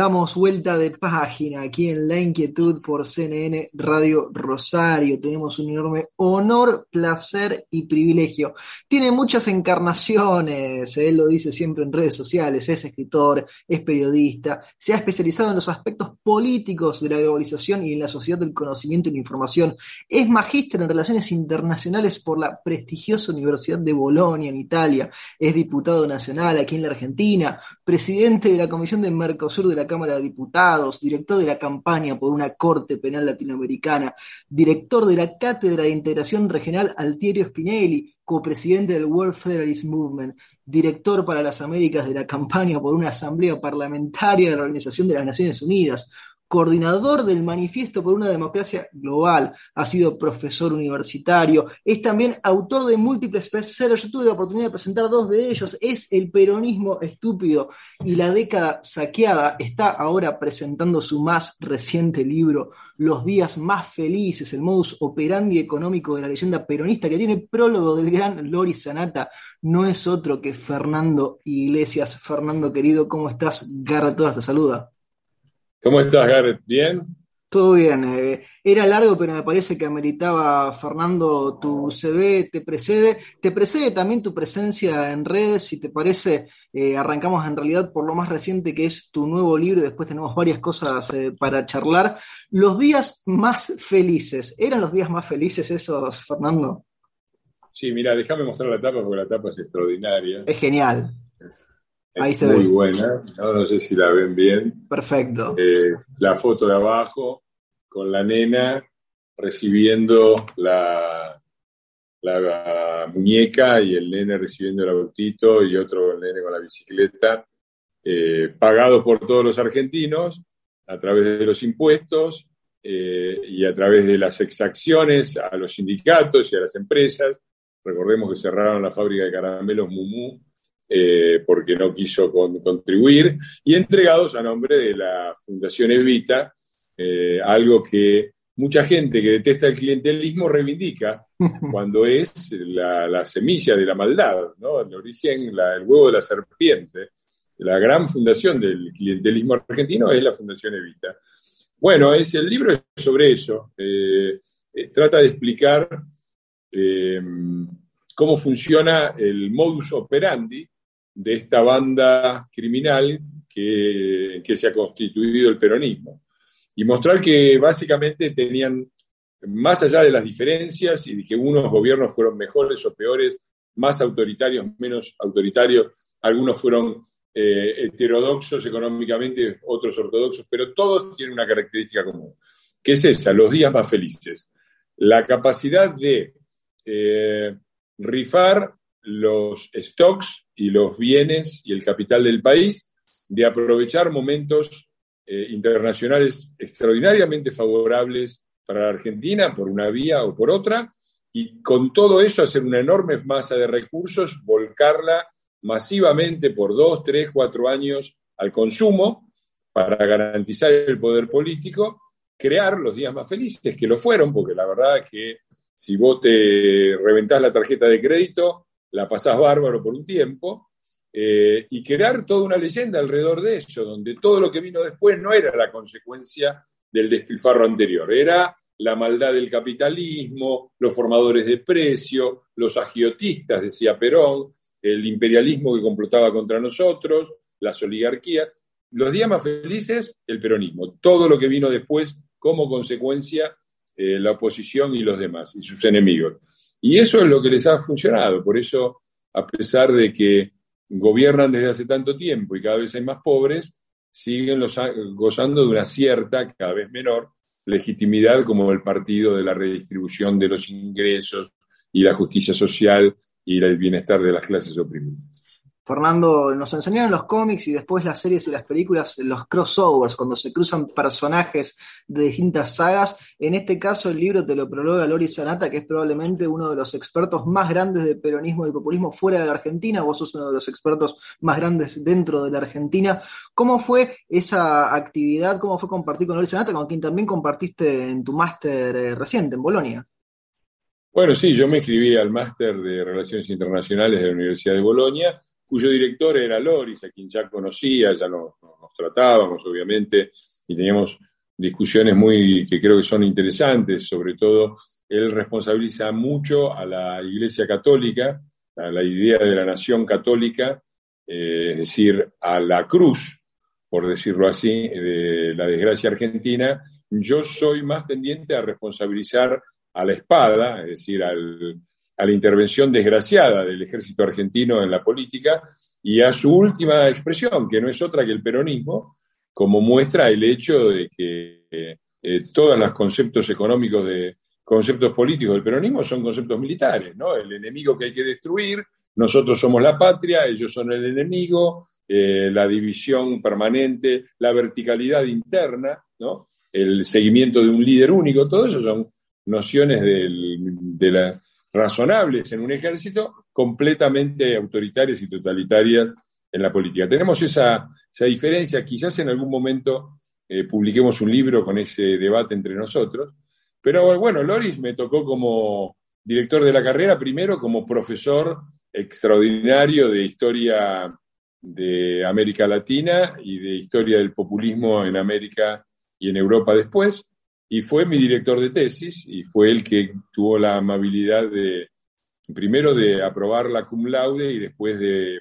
Damos vuelta de página aquí en La Inquietud por CNN Radio Rosario. Tenemos un enorme honor, placer y privilegio. Tiene muchas encarnaciones, él lo dice siempre en redes sociales, es escritor, es periodista, se ha especializado en los aspectos políticos de la globalización y en la sociedad del conocimiento y la información. Es magíster en relaciones internacionales por la prestigiosa Universidad de Bolonia en Italia. Es diputado nacional aquí en la Argentina, presidente de la Comisión de Mercosur de la Cámara de Diputados, director de la campaña por una Corte Penal Latinoamericana, director de la Cátedra de Integración Regional Altiero Spinelli, copresidente del World Federalist Movement, director para las Américas de la campaña por una Asamblea Parlamentaria de la Organización de las Naciones Unidas, coordinador del Manifiesto por una Democracia Global, ha sido profesor universitario, es también autor de múltiples bestsellers, yo tuve la oportunidad de presentar dos de ellos, es El peronismo estúpido y la década saqueada, está ahora presentando su más reciente libro, Los días más felices, el modus operandi económico de la leyenda peronista, que tiene prólogo del gran Lori Sanata, no es otro que Fernando Iglesias. Fernando querido, ¿cómo estás? Garra todas te saluda. ¿Cómo estás, Garrett? ¿Bien? Todo bien. Eh, era largo, pero me parece que ameritaba, Fernando, tu CV te precede. Te precede también tu presencia en redes. Si te parece, eh, arrancamos en realidad por lo más reciente que es tu nuevo libro y después tenemos varias cosas eh, para charlar. Los días más felices. ¿Eran los días más felices esos, Fernando? Sí, mira, déjame mostrar la tapa porque la tapa es extraordinaria. Es genial. Ahí se muy buena, ¿no? sé si la ven bien. Perfecto. Eh, la foto de abajo con la nena recibiendo la, la, muñeca y el nene recibiendo el autito y otro el nene con la bicicleta, eh, pagados por todos los argentinos a través de los impuestos eh, y a través de las exacciones a los sindicatos y a las empresas. Recordemos que cerraron la fábrica de caramelos Mumu eh, porque no quiso contribuir, y entregados a nombre de la Fundación Evita, eh, algo que mucha gente que detesta el clientelismo reivindica cuando es la, semilla de la maldad, ¿no? el origen, el huevo de la serpiente. La gran fundación del clientelismo argentino es la Fundación Evita. Bueno, es, el libro es sobre eso. Eh, trata de explicar cómo funciona el modus operandi de esta banda criminal que, que se ha constituido el peronismo. Y mostrar que básicamente tenían, más allá de las diferencias y de que unos gobiernos fueron mejores o peores, más autoritarios, menos autoritarios, algunos fueron eh, heterodoxos económicamente, otros ortodoxos, pero todos tienen una característica común, que es esa, los días más felices. La capacidad de eh, rifar los stocks y los bienes y el capital del país, de aprovechar momentos eh, internacionales extraordinariamente favorables para la Argentina por una vía o por otra, y con todo eso hacer una enorme masa de recursos, volcarla masivamente por dos, tres, cuatro años al consumo para garantizar el poder político, crear los días más felices, que lo fueron, porque la verdad es que si vos te reventás la tarjeta de crédito, la pasás bárbaro por un tiempo, eh, y crear toda una leyenda alrededor de eso, donde todo lo que vino después no era la consecuencia del despilfarro anterior, era la maldad del capitalismo, los formadores de precio, los agiotistas, decía Perón, el imperialismo que complotaba contra nosotros, las oligarquías. Los días más felices, el peronismo. Todo lo que vino después como consecuencia, eh, la oposición y los demás, y sus enemigos. Y eso es lo que les ha funcionado. Por eso, a pesar de que gobiernan desde hace tanto tiempo y cada vez hay más pobres, siguen gozando de una cierta, cada vez menor, legitimidad como el partido de la redistribución de los ingresos y la justicia social y el bienestar de las clases oprimidas. Fernando, nos enseñaron los cómics y después las series y las películas, los crossovers, cuando se cruzan personajes de distintas sagas. En este caso, el libro te lo prologa Lori Sanata, que es probablemente uno de los expertos más grandes de peronismo y populismo fuera de la Argentina. Vos sos uno de los expertos más grandes dentro de la Argentina. ¿Cómo fue esa actividad? ¿Cómo fue compartir con Lori Sanata, con quien también compartiste en tu máster eh, reciente en Bolonia? Bueno, sí, yo me inscribí al máster de Relaciones Internacionales de la Universidad de Bolonia cuyo director era Loris, a quien ya conocía, ya nos, tratábamos, obviamente, y teníamos discusiones muy que creo que son interesantes, sobre todo él responsabiliza mucho a la Iglesia Católica, a la idea de la nación católica, eh, es decir, a la cruz, por decirlo así, de la desgracia argentina. Yo soy más tendiente a responsabilizar a la espada, es decir, al, a la intervención desgraciada del ejército argentino en la política y a su última expresión, que no es otra que el peronismo, como muestra el hecho de que eh, todos los conceptos económicos de conceptos políticos del peronismo son conceptos militares, ¿no? El enemigo que hay que destruir, nosotros somos la patria, ellos son el enemigo, eh, la división permanente, la verticalidad interna, ¿no? El seguimiento de un líder único, todo eso son nociones de la razonables en un ejército, completamente autoritarias y totalitarias en la política. Tenemos esa, diferencia, quizás en algún momento eh, publiquemos un libro con ese debate entre nosotros, pero bueno, Loris me tocó como director de la carrera, primero como profesor extraordinario de historia de América Latina y de historia del populismo en América y en Europa después, y fue mi director de tesis y fue el que tuvo la amabilidad de, primero de aprobar la cum laude y después de,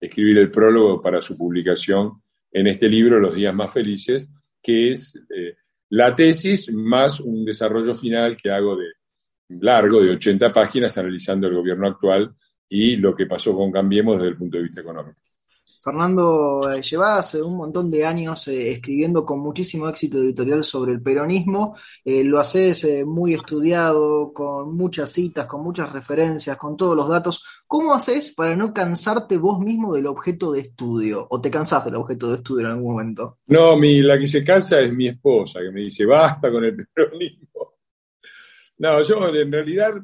escribir el prólogo para su publicación en este libro, Los días más felices, que es eh, la tesis más un desarrollo final que hago de largo, de 80 páginas, analizando el gobierno actual y lo que pasó con Cambiemos desde el punto de vista económico. Fernando, eh, llevas un montón de años eh, escribiendo con muchísimo éxito editorial sobre el peronismo. Eh, lo haces muy estudiado, con muchas citas, con muchas referencias, con todos los datos. ¿Cómo haces para no cansarte vos mismo del objeto de estudio? ¿O te cansás del objeto de estudio en algún momento? No, mi, la que se cansa es mi esposa, que me dice, basta con el peronismo. No, yo en realidad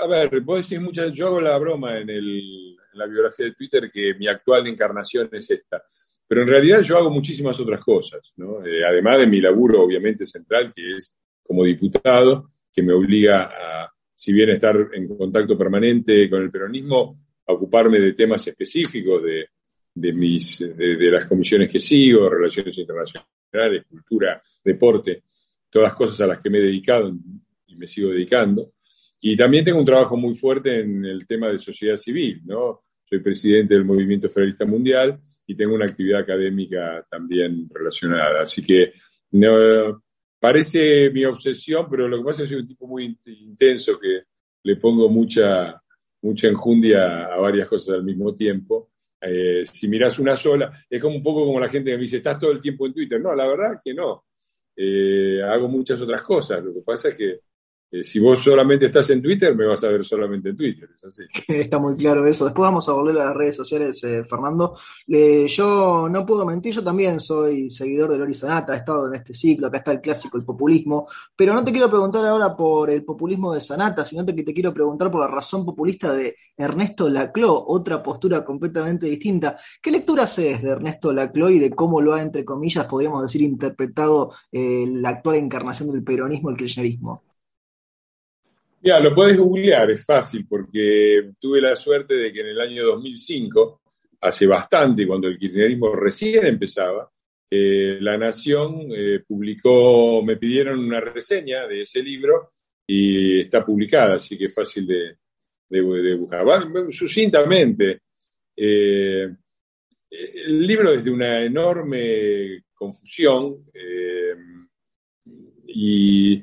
a ver, vos decís muchas, yo hago la broma en el, la biografía de Twitter que mi actual encarnación es esta. Pero en realidad yo hago muchísimas otras cosas, ¿no? Eh, además de mi laburo obviamente central, que es como diputado, que me obliga a, si bien estar en contacto permanente con el peronismo, a ocuparme de temas específicos de, de mis, de, las comisiones que sigo, relaciones internacionales, cultura, deporte, todas cosas a las que me he dedicado y me sigo dedicando. Y también tengo un trabajo muy fuerte en el tema de sociedad civil, ¿no? Soy presidente del Movimiento Federalista Mundial y tengo una actividad académica también relacionada. Así que no, parece mi obsesión, pero lo que pasa es que soy un tipo muy intenso que le pongo mucha, mucha enjundia a varias cosas al mismo tiempo. Eh, si miras una sola, es como un poco como la gente que me dice, estás todo el tiempo en Twitter. No, la verdad es que no. Eh, hago muchas otras cosas. Lo que pasa es que eh, si vos solamente estás en Twitter, me vas a ver solamente en Twitter, es así. Está muy claro eso. Después vamos a volver a las redes sociales, eh, Fernando. yo no puedo mentir, yo también soy seguidor de Lori Sanata, he estado en este ciclo, acá está el clásico, el populismo, pero no te quiero preguntar ahora por el populismo de Sanata, sino que te quiero preguntar por la razón populista de Ernesto Laclau, otra postura completamente distinta. ¿Qué lectura haces de Ernesto Laclau y de cómo lo ha, entre comillas, podríamos decir, interpretado eh, la actual encarnación del peronismo, el kirchnerismo? Ya, lo puedes googlear, es fácil, porque tuve la suerte de que en el año 2005, hace bastante, cuando el kirchnerismo recién empezaba, eh, La Nación eh, publicó, me pidieron una reseña de ese libro y está publicada, así que es fácil de, de, buscar. sucintamente, eh, el libro es de una enorme confusión y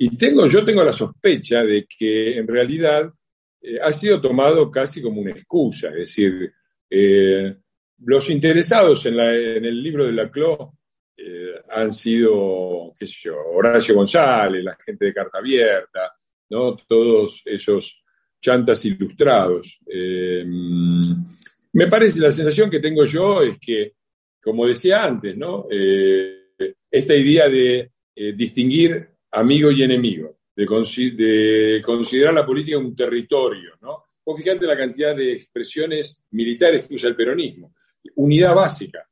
y tengo, yo tengo la sospecha de que en realidad eh, ha sido tomado casi como una excusa, es decir, eh, los interesados en, el libro de la eh, han sido, qué sé yo, Horacio González, la gente de Carta Abierta, ¿no? todos esos chantas ilustrados. Me parece, la sensación que tengo yo es que, como decía antes, ¿no? Esta idea de distinguir amigo y enemigo, de, de, considerar la política un territorio, ¿no? Vos fíjate la cantidad de expresiones militares que usa el peronismo. Unidad básica,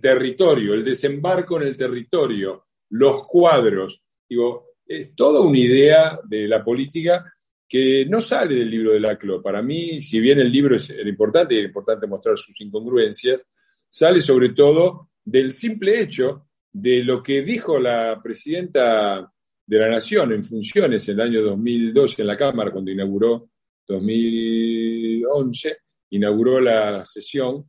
territorio, el desembarco en el territorio, los cuadros. Digo, es toda una idea de la política que no sale del libro de Laclau. Para mí, si bien el libro es importante y es importante mostrar sus incongruencias, sale sobre todo del simple hecho de lo que dijo la presidenta de la Nación en funciones en el año 2012 en la Cámara, cuando inauguró 2011, inauguró la sesión,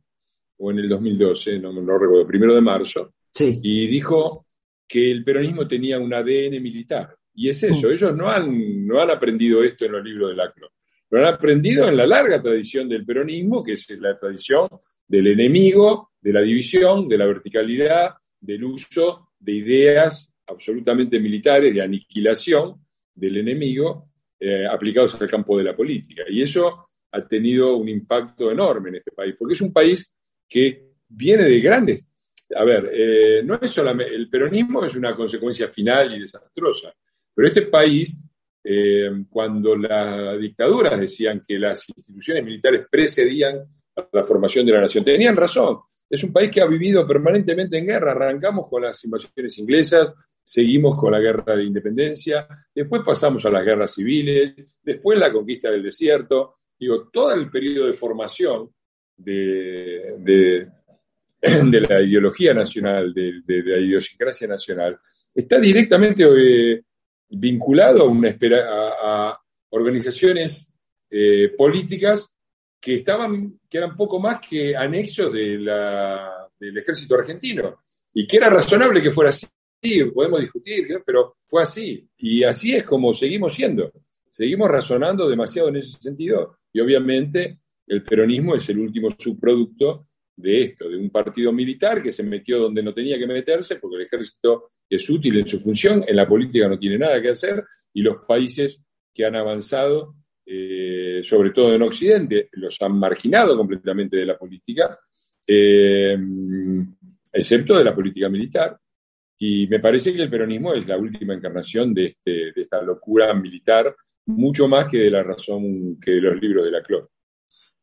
o en el 2012, no, no recuerdo, primero de marzo, y dijo que el peronismo tenía un ADN militar. Y es eso, mm. ellos no han, no han aprendido esto en los libros de Laclo, lo han aprendido en la larga tradición del peronismo, que es la tradición del enemigo, de la división, de la verticalidad, del uso de ideas absolutamente militares, de aniquilación del enemigo, eh, aplicados al campo de la política. Y eso ha tenido un impacto enorme en este país, porque es un país que viene de grandes... A ver, eh, no es solamente... El peronismo es una consecuencia final y desastrosa pero este país, eh, cuando las dictaduras decían que las instituciones militares precedían a la formación de la nación, tenían razón. Es un país que ha vivido permanentemente en guerra. Arrancamos con las invasiones inglesas, seguimos con la guerra de independencia, después pasamos a las guerras civiles, después la conquista del desierto. Digo, todo el periodo de formación de, la ideología nacional, de, la idiosincrasia nacional, está directamente eh, vinculado a, una a, organizaciones eh, políticas que estaban, que eran poco más que anexos de del ejército argentino, y que era razonable que fuera así, podemos discutir, pero fue así, y así es como seguimos siendo, seguimos razonando demasiado en ese sentido, y obviamente el peronismo es el último subproducto de esto, de un partido militar que se metió donde no tenía que meterse, porque el ejército es útil en su función, en la política no tiene nada que hacer, y los países que han avanzado, eh, sobre todo en Occidente, los han marginado completamente de la política, eh, excepto de la política militar. Y me parece que el peronismo es la última encarnación de, este, de esta locura militar, mucho más que de la razón que de los libros de la Clor.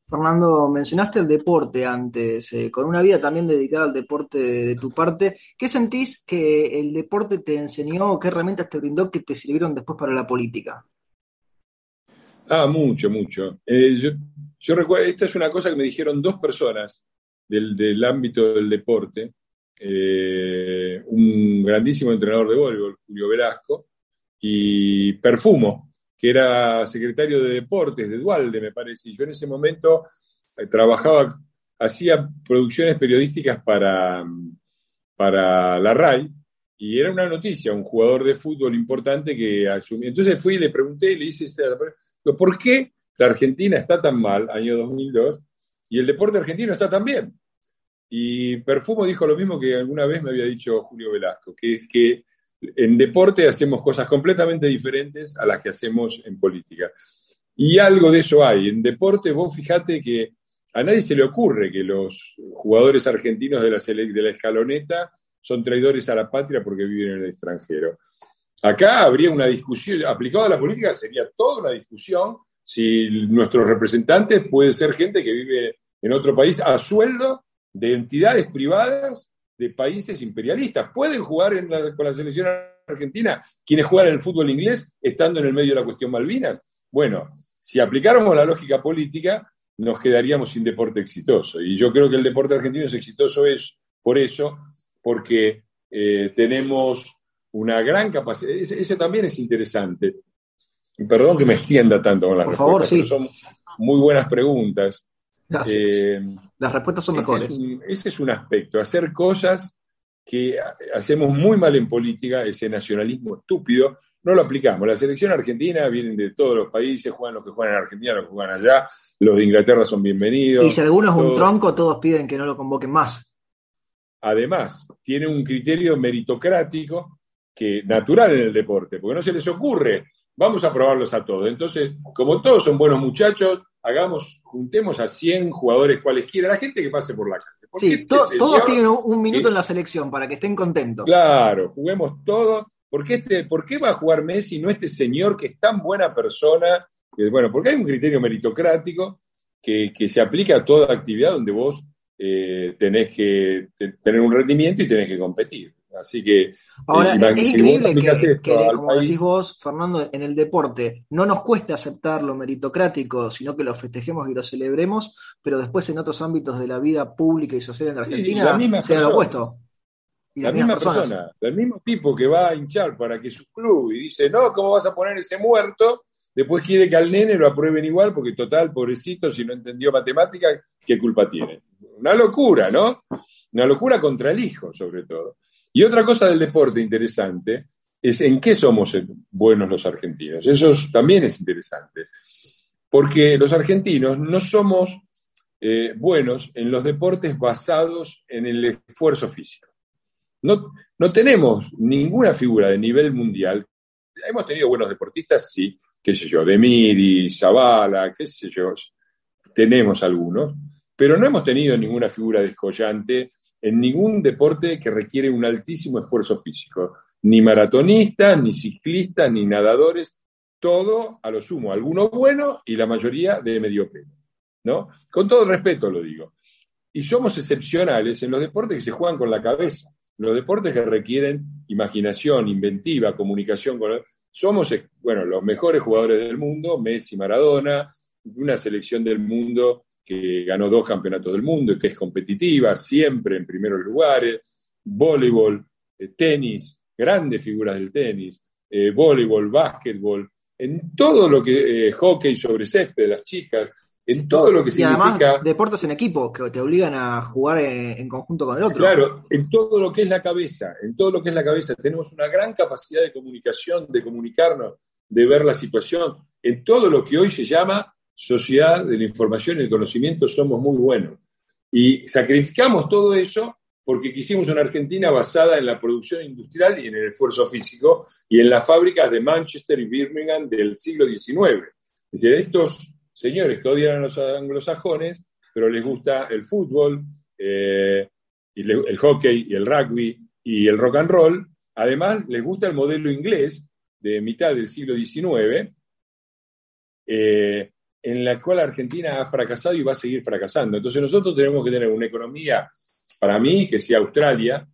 Fernando, mencionaste el deporte antes, eh, con una vida también dedicada al deporte de, tu parte. ¿Qué sentís que el deporte te enseñó qué herramientas te brindó que te sirvieron después para la política? Ah, mucho, mucho. Eh, yo, recuerdo, esta es una cosa que me dijeron dos personas del, ámbito del deporte. Eh, un grandísimo entrenador de voleibol, Julio Velasco, y Perfumo, que era secretario de deportes de Dualde, me parece. Yo en ese momento eh, trabajaba, hacía producciones periodísticas para, para la RAI, y era una noticia, un jugador de fútbol importante que asumió. Entonces fui y le pregunté y le hice, ¿por qué la Argentina está tan mal, año 2002, y el deporte argentino está tan bien? Y Perfumo dijo lo mismo que alguna vez me había dicho Julio Velasco, que es que en deporte hacemos cosas completamente diferentes a las que hacemos en política. Y algo de eso hay. En deporte, vos fijate que a nadie se le ocurre que los jugadores argentinos de la, de la escaloneta son traidores a la patria porque viven en el extranjero. Acá habría una discusión, aplicado a la política sería toda una discusión si nuestros representantes pueden ser gente que vive en otro país a sueldo de entidades privadas de países imperialistas. ¿Pueden jugar con la selección argentina quienes juegan el fútbol inglés estando en el medio de la cuestión Malvinas? Bueno, si aplicáramos la lógica política, nos quedaríamos sin deporte exitoso. Y yo creo que el deporte argentino es exitoso es por eso, porque eh, tenemos una gran capacidad. Eso también es interesante. Perdón que me extienda tanto con las por favor, sí. son muy buenas preguntas. Eh, Las respuestas son mejores. ese es un aspecto, hacer cosas que hacemos muy mal en política, ese nacionalismo estúpido, no lo aplicamos. La selección argentina vienen de todos los países, juegan los que juegan en Argentina, los que juegan allá, los de Inglaterra son bienvenidos. Y si alguno es un tronco, todos piden que no lo convoquen más. Además, tiene un criterio meritocrático que natural en el deporte, porque no se les ocurre vamos a probarlos a todos. Entonces, como todos son buenos muchachos, hagamos, juntemos a 100 jugadores cualesquiera, la gente que pase por la calle. Sí, este todos tienen un minuto en la selección para que estén contentos. Claro, juguemos todos. ¿Por qué, este, ¿Por qué va a jugar Messi, no este señor que es tan buena persona? bueno, porque hay un criterio meritocrático que, que se aplica a toda actividad donde vos eh, tenés que tener un rendimiento y tenés que competir. Así que. Ahora, es increíble que, como decís vos, Fernando, en el deporte no nos cueste aceptar lo meritocrático, sino que lo festejemos y lo celebremos, pero después en otros ámbitos de la vida pública y social en Argentina sea lo opuesto. la misma persona, el mismo tipo que va a hinchar para que su club y dice, no, ¿cómo vas a poner ese muerto? Después quiere que al nene lo aprueben igual, porque total, pobrecito, si no entendió matemáticas, ¿qué culpa tiene? Una locura, ¿no? Una locura contra el hijo, sobre todo. Y otra cosa del deporte interesante es en qué somos buenos los argentinos. Eso también es interesante. Porque los argentinos no somos eh, buenos en los deportes basados en el esfuerzo físico. No, no tenemos ninguna figura de nivel mundial. Hemos tenido buenos deportistas, sí, qué sé yo, Demiri, Zavala, qué sé yo, tenemos algunos, pero no hemos tenido ninguna figura descollante en ningún deporte que requiere un altísimo esfuerzo físico, ni maratonistas, ni ciclistas, ni nadadores, todo a lo sumo, algunos buenos y la mayoría de medio pelo, ¿no? Con todo respeto lo digo. Y somos excepcionales en los deportes que se juegan con la cabeza, los deportes que requieren imaginación, inventiva, comunicación con... Somos, bueno, los mejores jugadores del mundo, Messi, Maradona, una selección del mundo que ganó dos campeonatos del mundo y que es competitiva, siempre en primeros lugares, voleibol, eh, tenis, grandes figuras del tenis, eh, voleibol, básquetbol, en todo lo que, eh, hockey sobre césped, las chicas, en todo lo que y además deportes en equipo que te obligan a jugar en, conjunto con el otro. Claro, en todo lo que es la cabeza, en todo lo que es la cabeza tenemos una gran capacidad de comunicación, de comunicarnos, de ver la situación, en todo lo que hoy se llama sociedad de la información y el conocimiento somos muy buenos. Y sacrificamos todo eso porque quisimos una Argentina basada en la producción industrial y en el esfuerzo físico y en las fábricas de Manchester y Birmingham del siglo XIX. Es decir, estos señores que odian a los anglosajones, pero les gusta el fútbol, eh, y el hockey y el rugby y el rock and roll, además les gusta el modelo inglés de mitad del siglo XIX, eh, en la cual Argentina ha fracasado y va a seguir fracasando. Entonces nosotros tenemos que tener una economía, para mí, que sea Australia,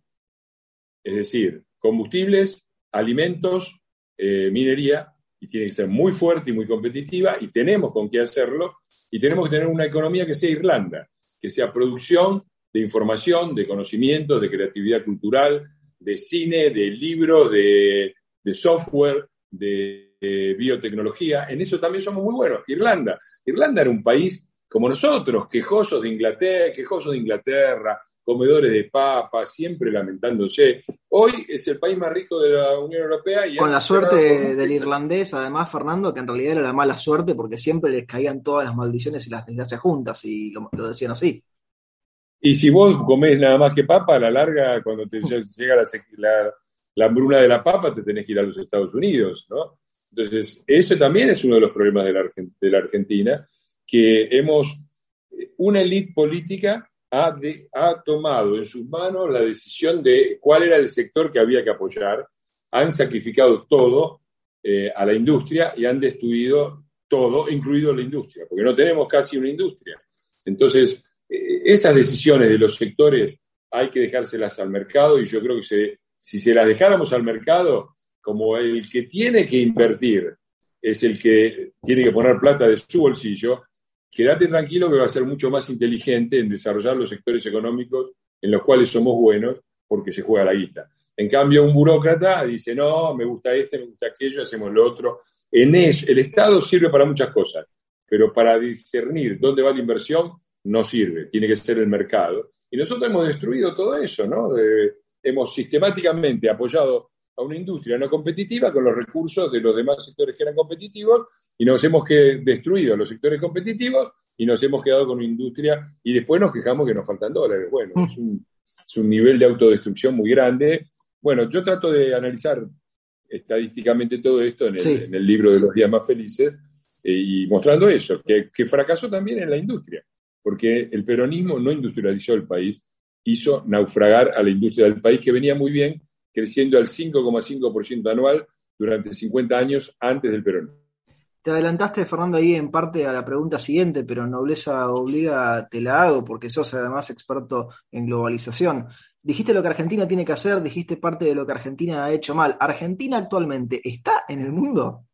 es decir, combustibles, alimentos, eh, minería, y tiene que ser muy fuerte y muy competitiva, y tenemos con qué hacerlo, y tenemos que tener una economía que sea Irlanda, que sea producción de información, de conocimiento, de creatividad cultural, de cine, de libros, de software, de biotecnología, en eso también somos muy buenos. Irlanda. Irlanda era un país como nosotros, quejosos de Inglaterra, quejosos de Inglaterra, comedores de papas, siempre lamentándose. Hoy es el país más rico de la Unión Europea. Y Con la suerte del irlandés, además, Fernando, que en realidad era la mala suerte porque siempre les caían todas las maldiciones y las desgracias juntas, y lo, decían así. Y si vos comés nada más que papa, a la larga, cuando te llega la, la hambruna de la papa, te tenés que ir a los Estados Unidos, ¿no? Entonces, eso también es uno de los problemas de la, Argentina, que hemos, una élite política ha, tomado en sus manos la decisión de cuál era el sector que había que apoyar, han sacrificado todo eh, a la industria y han destruido todo, incluido la industria, porque no tenemos casi una industria. Entonces, eh, esas decisiones de los sectores hay que dejárselas al mercado y yo creo que si se las dejáramos al mercado, como el que tiene que invertir es el que tiene que poner plata de su bolsillo, quédate tranquilo que va a ser mucho más inteligente en desarrollar los sectores económicos en los cuales somos buenos porque se juega la guita. En cambio, un burócrata dice, no, me gusta este, me gusta aquello, hacemos lo otro. En eso, el Estado sirve para muchas cosas, pero para discernir dónde va la inversión no sirve, tiene que ser el mercado. Y nosotros hemos destruido todo eso, ¿no? hemos sistemáticamente apoyado a una industria no competitiva con los recursos de los demás sectores que eran competitivos y nos hemos que destruido los sectores competitivos y nos hemos quedado con una industria y después nos quejamos que nos faltan dólares. Bueno, es un, nivel de autodestrucción muy grande. Bueno, yo trato de analizar estadísticamente todo esto en el, libro de los días más felices eh, y mostrando eso, que, fracasó también en la industria, porque el peronismo no industrializó el país, hizo naufragar a la industria del país que venía muy bien, creciendo al 5,5% anual durante 50 años antes del peronismo. Te adelantaste, Fernando, ahí en parte a la pregunta siguiente, pero nobleza obliga, te la hago, porque sos además experto en globalización. Dijiste lo que Argentina tiene que hacer, dijiste parte de lo que Argentina ha hecho mal. ¿Argentina actualmente está en el mundo?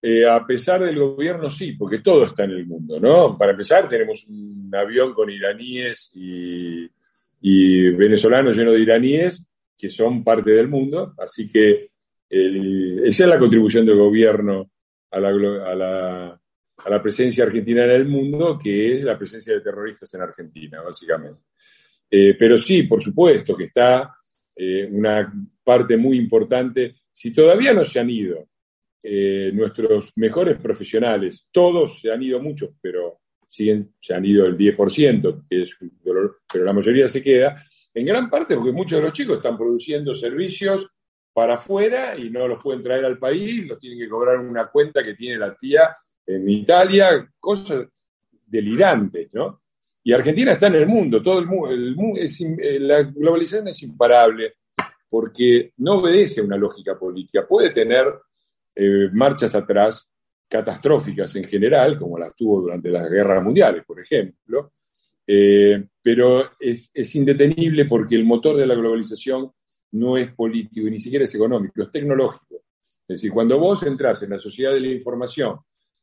Eh, a pesar del gobierno, sí, porque todo está en el mundo, ¿no? Para empezar, tenemos un avión con iraníes y, y venezolanos llenos de iraníes que son parte del mundo, así que esa es la contribución del gobierno a la, presencia argentina en el mundo, que es la presencia de terroristas en Argentina, básicamente. Eh, pero sí, por supuesto que está eh, una parte muy importante. Si todavía no se han ido eh, nuestros mejores profesionales, todos se han ido muchos, pero siguen, se han ido el 10%, que es pero la mayoría se queda, en gran parte porque muchos de los chicos están produciendo servicios para afuera y no los pueden traer al país, los tienen que cobrar una cuenta que tiene la tía en Italia, cosas delirantes, ¿no? Y Argentina está en el mundo, todo el mundo, eh, la globalización es imparable porque no obedece a una lógica política, puede tener eh, marchas atrás catastróficas en general, como las tuvo durante las guerras mundiales, por ejemplo, eh, pero es, es indetenible porque el motor de la globalización no es político ni siquiera es económico, es tecnológico. Es decir, cuando vos entras en la sociedad de la información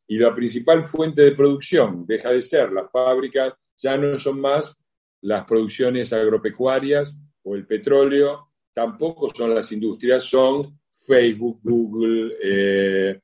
y la principal fuente de producción deja de ser la fábrica, ya no son más las producciones agropecuarias o el petróleo, tampoco son las industrias, son Facebook, Google, eh,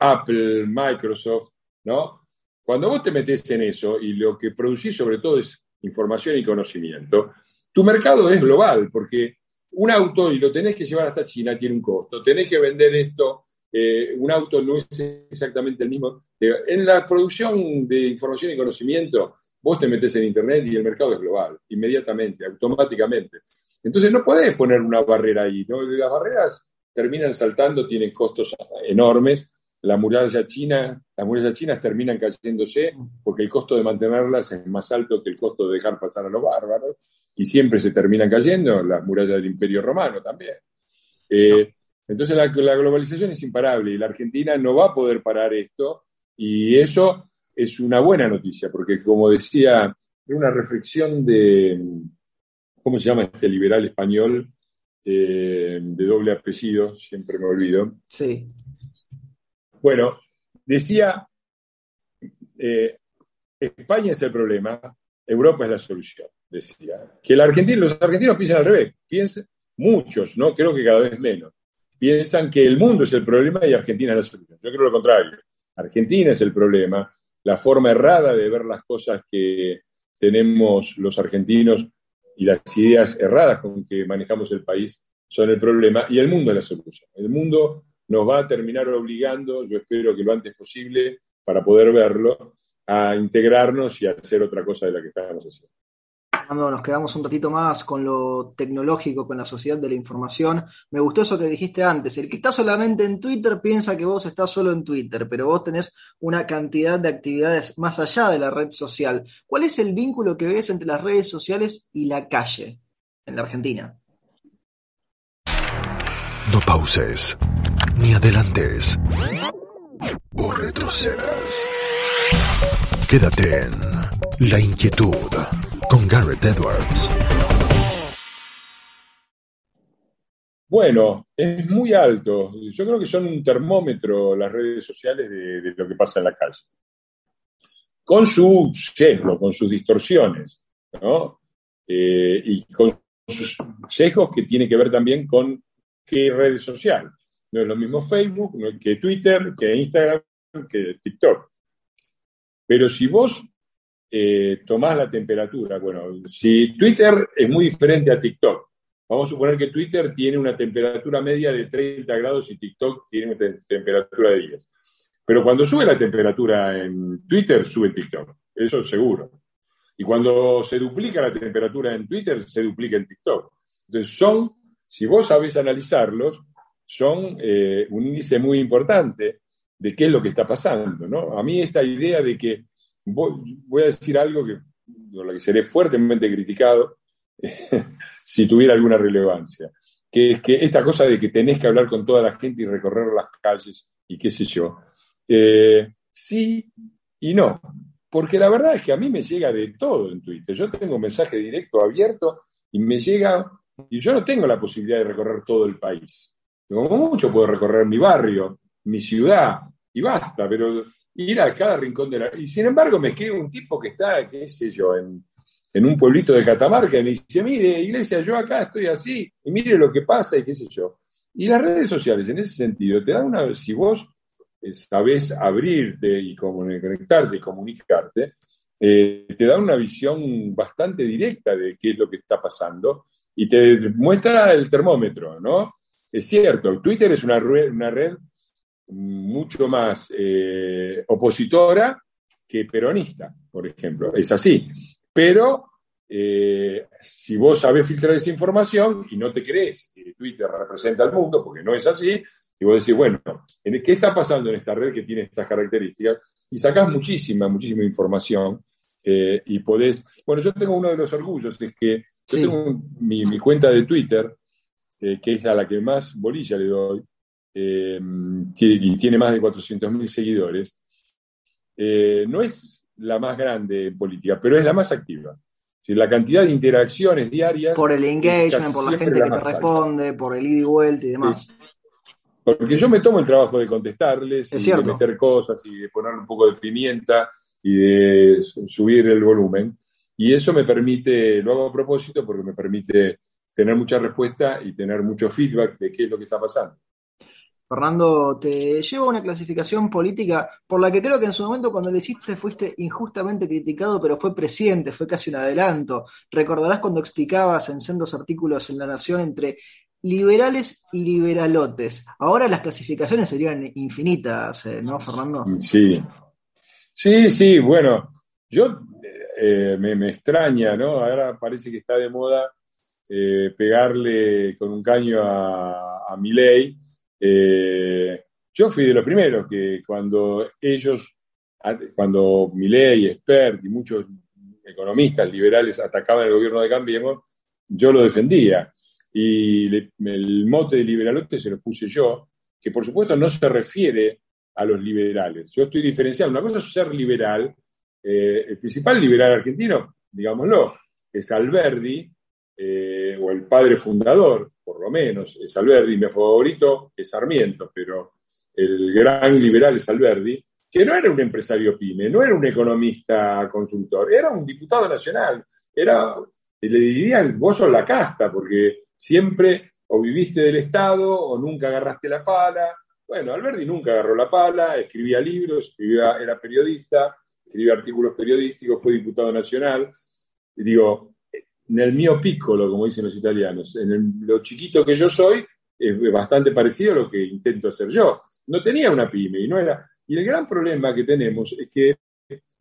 Apple, Microsoft, ¿no? Cuando vos te metes en eso y lo que producís sobre todo es información y conocimiento, tu mercado es global, porque un auto y lo tenés que llevar hasta China tiene un costo, tenés que vender esto, eh, un auto no es exactamente el mismo. En la producción de información y conocimiento, vos te metes en Internet y el mercado es global, inmediatamente, automáticamente. Entonces no podés poner una barrera ahí, ¿no? Las barreras terminan saltando, tienen costos enormes. La muralla china, las murallas chinas terminan cayéndose porque el costo de mantenerlas es más alto que el costo de dejar pasar a los bárbaros y siempre se terminan cayendo, las murallas del Imperio Romano también. Eh, entonces la, globalización es imparable y la Argentina no va a poder parar esto y eso es una buena noticia, porque como decía, era una reflexión de, ¿cómo se llama este liberal español? Eh, de doble apellido, siempre me olvido. Sí. Bueno, decía, eh, España es el problema, Europa es la solución decía. Que los argentinos piensan al revés, piensan, muchos, ¿no? Creo que cada vez menos, piensan que el mundo es el problema y Argentina es la solución. Yo creo lo contrario. Argentina es el problema, la forma errada de ver las cosas que tenemos los argentinos y las ideas erradas con que manejamos el país son el problema y el mundo es la solución. El mundo nos va a terminar obligando, yo espero que lo antes posible, para poder verlo, a integrarnos y a hacer otra cosa de la que estamos haciendo nos quedamos un ratito más con lo tecnológico, con la sociedad de la información. Me gustó eso que dijiste antes. El que está solamente en Twitter piensa que vos estás solo en Twitter, pero vos tenés una cantidad de actividades más allá de la red social. ¿Cuál es el vínculo que ves entre las redes sociales y la calle en la Argentina? No pauses, ni adelantes, o retrocedas. Quédate en La Inquietud con Garrett Edwards. Bueno, es muy alto. Yo creo que son un termómetro las redes sociales de, lo que pasa en la calle. Con su sesgo, con sus distorsiones, ¿no? Eh, y con sus sesgos que tienen que ver también con qué redes sociales. No es lo mismo Facebook que Twitter, que Instagram, que TikTok. Pero si vos eh, tomás la temperatura. Bueno, si Twitter es muy diferente a TikTok, vamos a suponer que Twitter tiene una temperatura media de 30 grados y TikTok tiene una temperatura de 10. Pero cuando sube la temperatura en Twitter, sube TikTok. Eso es seguro. Y cuando se duplica la temperatura en Twitter, se duplica en TikTok. Entonces son, si vos sabés analizarlos, son eh, un índice muy importante de qué es lo que está pasando. ¿no? A mí esta idea de que, voy, a decir algo que, lo que seré fuertemente criticado si tuviera alguna relevancia, que es que esta cosa de que tenés que hablar con toda la gente y recorrer las calles y qué sé yo, eh, sí y no, porque la verdad es que a mí me llega de todo en Twitter. Yo tengo un mensaje directo abierto y me llega, y yo no tengo la posibilidad de recorrer todo el país. Como mucho puedo recorrer mi barrio, mi ciudad, y basta, pero ir a cada rincón de la... Y sin embargo me escribe un tipo que está, qué sé yo, en, un pueblito de Catamarca y me dice, mire, iglesia, yo acá estoy así, y mire lo que pasa y qué sé yo. Y las redes sociales, en ese sentido, te dan una... Si vos eh, sabés abrirte y conectarte y comunicarte, eh, te da una visión bastante directa de qué es lo que está pasando y te muestra el termómetro, ¿no? Es cierto, Twitter es una red, una red mucho más eh, opositora que peronista, por ejemplo. Es así. Pero eh, si vos sabés filtrar esa información y no te crees que Twitter representa al mundo, porque no es así, y vos decís, bueno, ¿qué está pasando en esta red que tiene estas características? Y sacás muchísima, muchísima información eh, y podés... Bueno, yo tengo uno de los orgullos, es que yo tengo mi, mi, cuenta de Twitter, que es a la que más bolilla le doy, eh, y tiene más de 400.000 seguidores, eh, no es la más grande en política, pero es la más activa. Si la cantidad de interacciones diarias. Por el engagement, por la gente que te responde, por el ida y vuelta y demás. Porque yo me tomo el trabajo de contestarles, y de meter cosas y de poner un poco de pimienta y de subir el volumen. Y eso me permite, lo hago a propósito porque me permite tener mucha respuesta y tener mucho feedback de qué es lo que está pasando. Fernando, te llevo a una clasificación política por la que creo que en su momento cuando le hiciste fuiste injustamente criticado, pero fue presidente, fue casi un adelanto. Recordarás cuando explicabas en sendos artículos en La Nación entre liberales y liberalotes. Ahora las clasificaciones serían infinitas, eh, ¿no, Fernando? Sí, sí, sí, bueno, yo eh, me, extraña, ¿no? Ahora parece que está de moda eh, pegarle con un caño a, a Milei. Eh, yo fui de los primeros que cuando ellos, cuando Milei, Expert y muchos economistas liberales atacaban el gobierno de Cambiemos, yo lo defendía. Y el mote de liberalote se lo puse yo, que por supuesto no se refiere a los liberales. Yo estoy diferenciando. Una cosa es ser liberal. Eh, el principal liberal argentino, digámoslo, es Alberdi, eh, o el padre fundador, por lo menos, es Alberdi, mi favorito es Sarmiento, pero el gran liberal es Alberdi, que no era un empresario pyme, no era un economista consultor, era un diputado nacional, era, le dirían, vos sos la casta, porque siempre o viviste del Estado o nunca agarraste la pala. Bueno, Alberdi nunca agarró la pala, escribía libros, era periodista, escribía artículos periodísticos, fue diputado nacional. Y digo, en el mio piccolo, como dicen los italianos, en lo chiquito que yo soy, es bastante parecido a lo que intento hacer yo. No tenía una pyme y no era. Y el gran problema que tenemos es que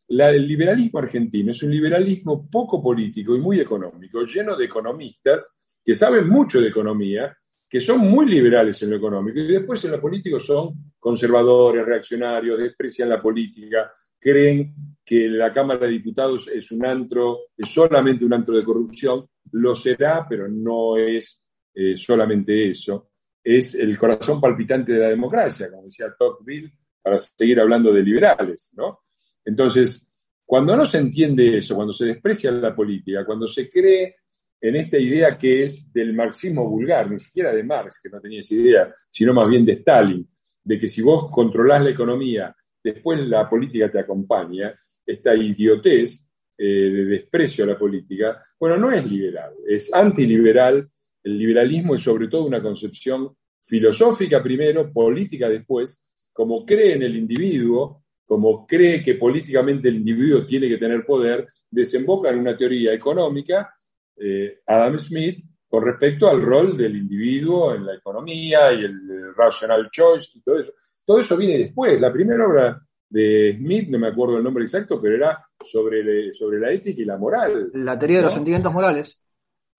el liberalismo argentino es un liberalismo poco político y muy económico, lleno de economistas que saben mucho de economía, que son muy liberales en lo económico y después en lo político son conservadores, reaccionarios, desprecian la política, creen que la Cámara de Diputados es un antro, es solamente un antro de corrupción, lo será, pero no es eh, solamente eso, es el corazón palpitante de la democracia, como decía Tocqueville, para seguir hablando de liberales, ¿no? Entonces, cuando no se entiende eso, cuando se desprecia la política, cuando se cree en esta idea que es del marxismo vulgar, ni siquiera de Marx, que no tenía esa idea, sino más bien de Stalin, de que si vos controlás la economía después la política te acompaña, esta idiotez eh, de desprecio a la política, bueno, no es liberal, es antiliberal. El liberalismo es sobre todo una concepción filosófica primero, política después, como cree en el individuo, como cree que políticamente el individuo tiene que tener poder, desemboca en una teoría económica, eh, Adam Smith, con respecto al rol del individuo en la economía y el rational choice y todo eso. Todo eso viene después. La primera obra de Smith, no me acuerdo el nombre exacto, pero era sobre, sobre la ética y la moral. La teoría de los sentimientos morales.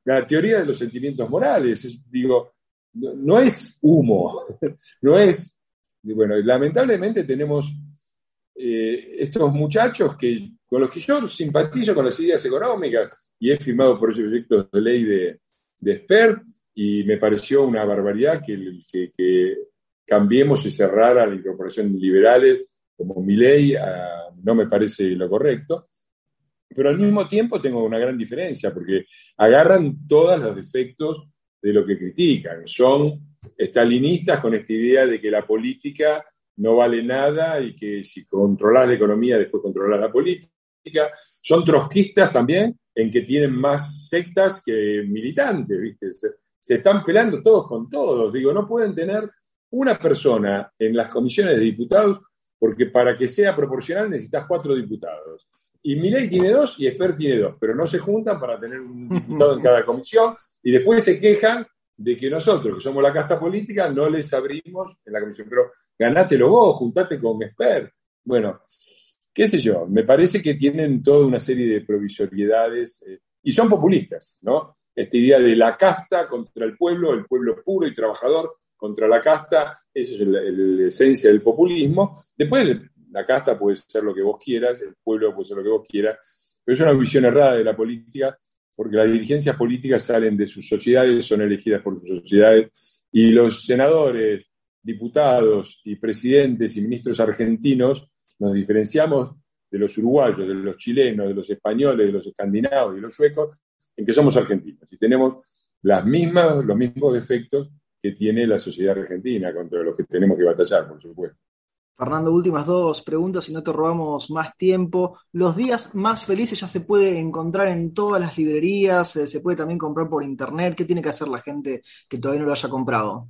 La teoría de los sentimientos morales. digo, no, es humo, no es, bueno, lamentablemente tenemos eh, estos muchachos que, con los que yo simpatizo con las ideas económicas y he firmado por proyectos de ley de, de y me pareció una barbaridad que, que, cambiemos y cerrara la incorporación de liberales como mi ley, ah, no me parece lo correcto. Pero al mismo tiempo tengo una gran diferencia, porque agarran todos los defectos de lo que critican. Son estalinistas con esta idea de que la política no vale nada y que si controlas la economía, después controlas la política. Son trotskistas también, en que tienen más sectas que militantes, ¿viste? Se, están pelando todos con todos. Digo, no pueden tener una persona en las comisiones de diputados, porque para que sea proporcional necesitas cuatro diputados. Y Milei tiene dos y Esper tiene dos, pero no se juntan para tener un diputado en cada comisión y después se quejan de que nosotros, que somos la casta política, no les abrimos en la comisión. Pero ganátelo vos, juntate con Esper. Bueno, qué sé yo, me parece que tienen toda una serie de provisoriedades eh, y son populistas, ¿no? Esta idea de la casta contra el pueblo, el pueblo puro y trabajador contra la casta, esa es la esencia del populismo. Después la casta puede ser lo que vos quieras, el pueblo puede ser lo que vos quieras, pero es una visión errada de la política, porque las dirigencias políticas salen de sus sociedades, son elegidas por sus sociedades, y los senadores, diputados y presidentes y ministros argentinos nos diferenciamos de los uruguayos, de los chilenos, de los españoles, de los escandinavos y los suecos, en que somos argentinos y tenemos las mismas, los mismos defectos que tiene la sociedad argentina, contra los que tenemos que batallar, por supuesto. Fernando, últimas dos preguntas y no te robamos más tiempo. Los días más felices ya se puede encontrar en todas las librerías, eh, se puede también comprar por internet. ¿Qué tiene que hacer la gente que todavía no lo haya comprado?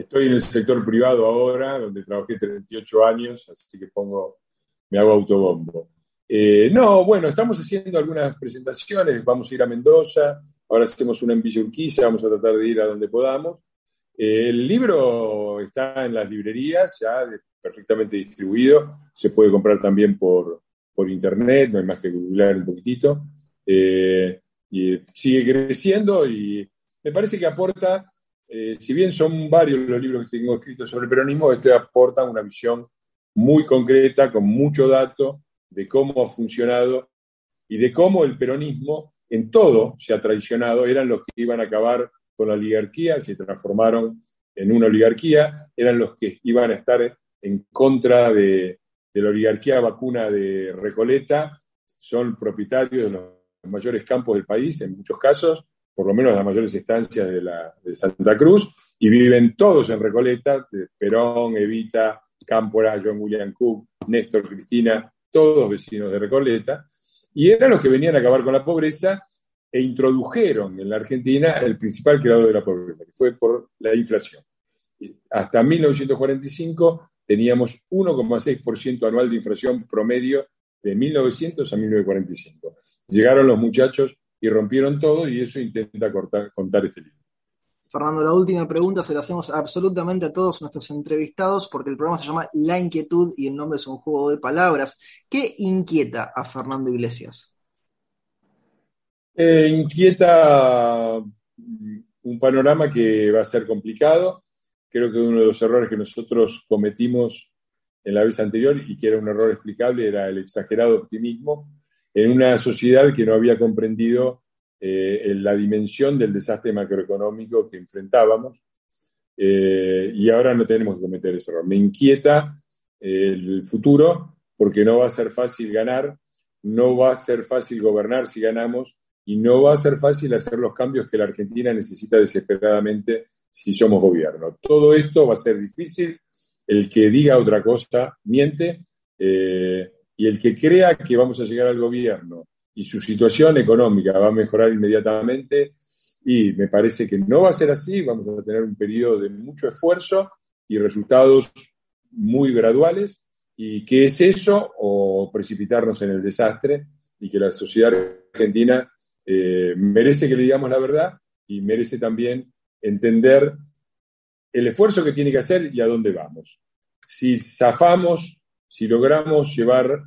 Estoy en el sector privado ahora, donde trabajé 38 años, así que pongo, me hago autobombo. Eh, no, bueno, estamos haciendo algunas presentaciones, vamos a ir a Mendoza, ahora hacemos una en Villa vamos a tratar de ir a donde podamos. Eh, el libro está en las librerías, ya perfectamente distribuido. Se puede comprar también por, por internet, no hay más que googlear un poquitito. Eh, y sigue creciendo y me parece que aporta, eh, si bien son varios los libros que tengo escritos sobre el peronismo, este aporta una visión muy concreta, con mucho dato, de cómo ha funcionado y de cómo el peronismo en todo se ha traicionado, eran los que iban a acabar con la oligarquía, se transformaron en una oligarquía, eran los que iban a estar en contra de, la oligarquía vacuna de Recoleta, son propietarios de los mayores campos del país, en muchos casos, por lo menos las mayores estancias de, Santa Cruz, y viven todos en Recoleta, Perón, Evita, Cámpora, John William Cook, Néstor, Cristina, todos vecinos de Recoleta, y eran los que venían a acabar con la pobreza e introdujeron en la Argentina el principal creador de la pobreza, que fue por la inflación. Hasta 1945 teníamos 1,6% anual de inflación promedio de 1900 a 1945. Llegaron los muchachos y rompieron todo y eso intenta contar este libro. Fernando, la última pregunta se la hacemos absolutamente a todos nuestros entrevistados porque el programa se llama La Inquietud y el nombre es un juego de palabras. ¿Qué inquieta a Fernando Iglesias? Eh, inquieta un panorama que va a ser complicado, creo que uno de los errores que nosotros cometimos en la vez anterior y que era un error explicable era el exagerado optimismo en una sociedad que no había comprendido eh, la dimensión del desastre macroeconómico que enfrentábamos eh, y ahora no tenemos que cometer ese error. Me inquieta eh, el futuro porque no va a ser fácil ganar, no va a ser fácil gobernar si ganamos y no va a ser fácil hacer los cambios que la Argentina necesita desesperadamente si somos gobierno. Todo esto va a ser difícil. El que diga otra cosa miente eh, y el que crea que vamos a llegar al gobierno y su situación económica va a mejorar inmediatamente y me parece que no va a ser así. Vamos a tener un periodo de mucho esfuerzo y resultados muy graduales. ¿Y qué es eso? O precipitarnos en el desastre y que la sociedad argentina eh, merece que le digamos la verdad y merece también entender el esfuerzo que tiene que hacer y a dónde vamos. Si zafamos, si logramos llevar,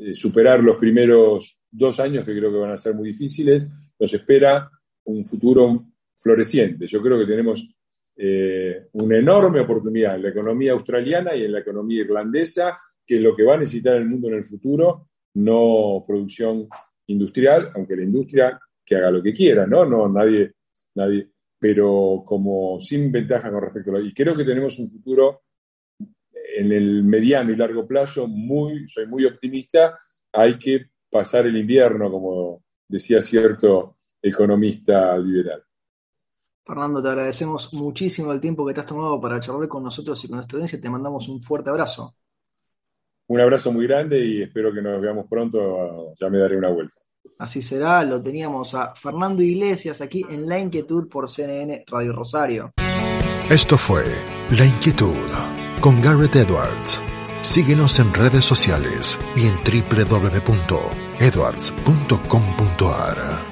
eh, superar los primeros dos años, que creo que van a ser muy difíciles, nos espera un futuro floreciente. Yo creo que tenemos eh, una enorme oportunidad en la economía australiana y en la economía irlandesa, que es lo que va a necesitar el mundo en el futuro, no producción industrial, aunque la industria que haga lo que quiera, ¿no? No, nadie, nadie, pero como sin ventaja con respecto a lo Y creo que tenemos un futuro en el mediano y largo plazo muy, soy muy optimista, hay que pasar el invierno, como decía cierto economista liberal. Fernando, te agradecemos muchísimo el tiempo que te has tomado para charlar con nosotros y con nuestra audiencia. Te mandamos un fuerte abrazo. Un abrazo muy grande y espero que nos veamos pronto. Ya me daré una vuelta. Así será, lo teníamos a Fernando Iglesias aquí en La Inquietud por CNN Radio Rosario. Esto fue La Inquietud con Garrett Edwards. Síguenos en redes sociales y en www.edwards.com.ar.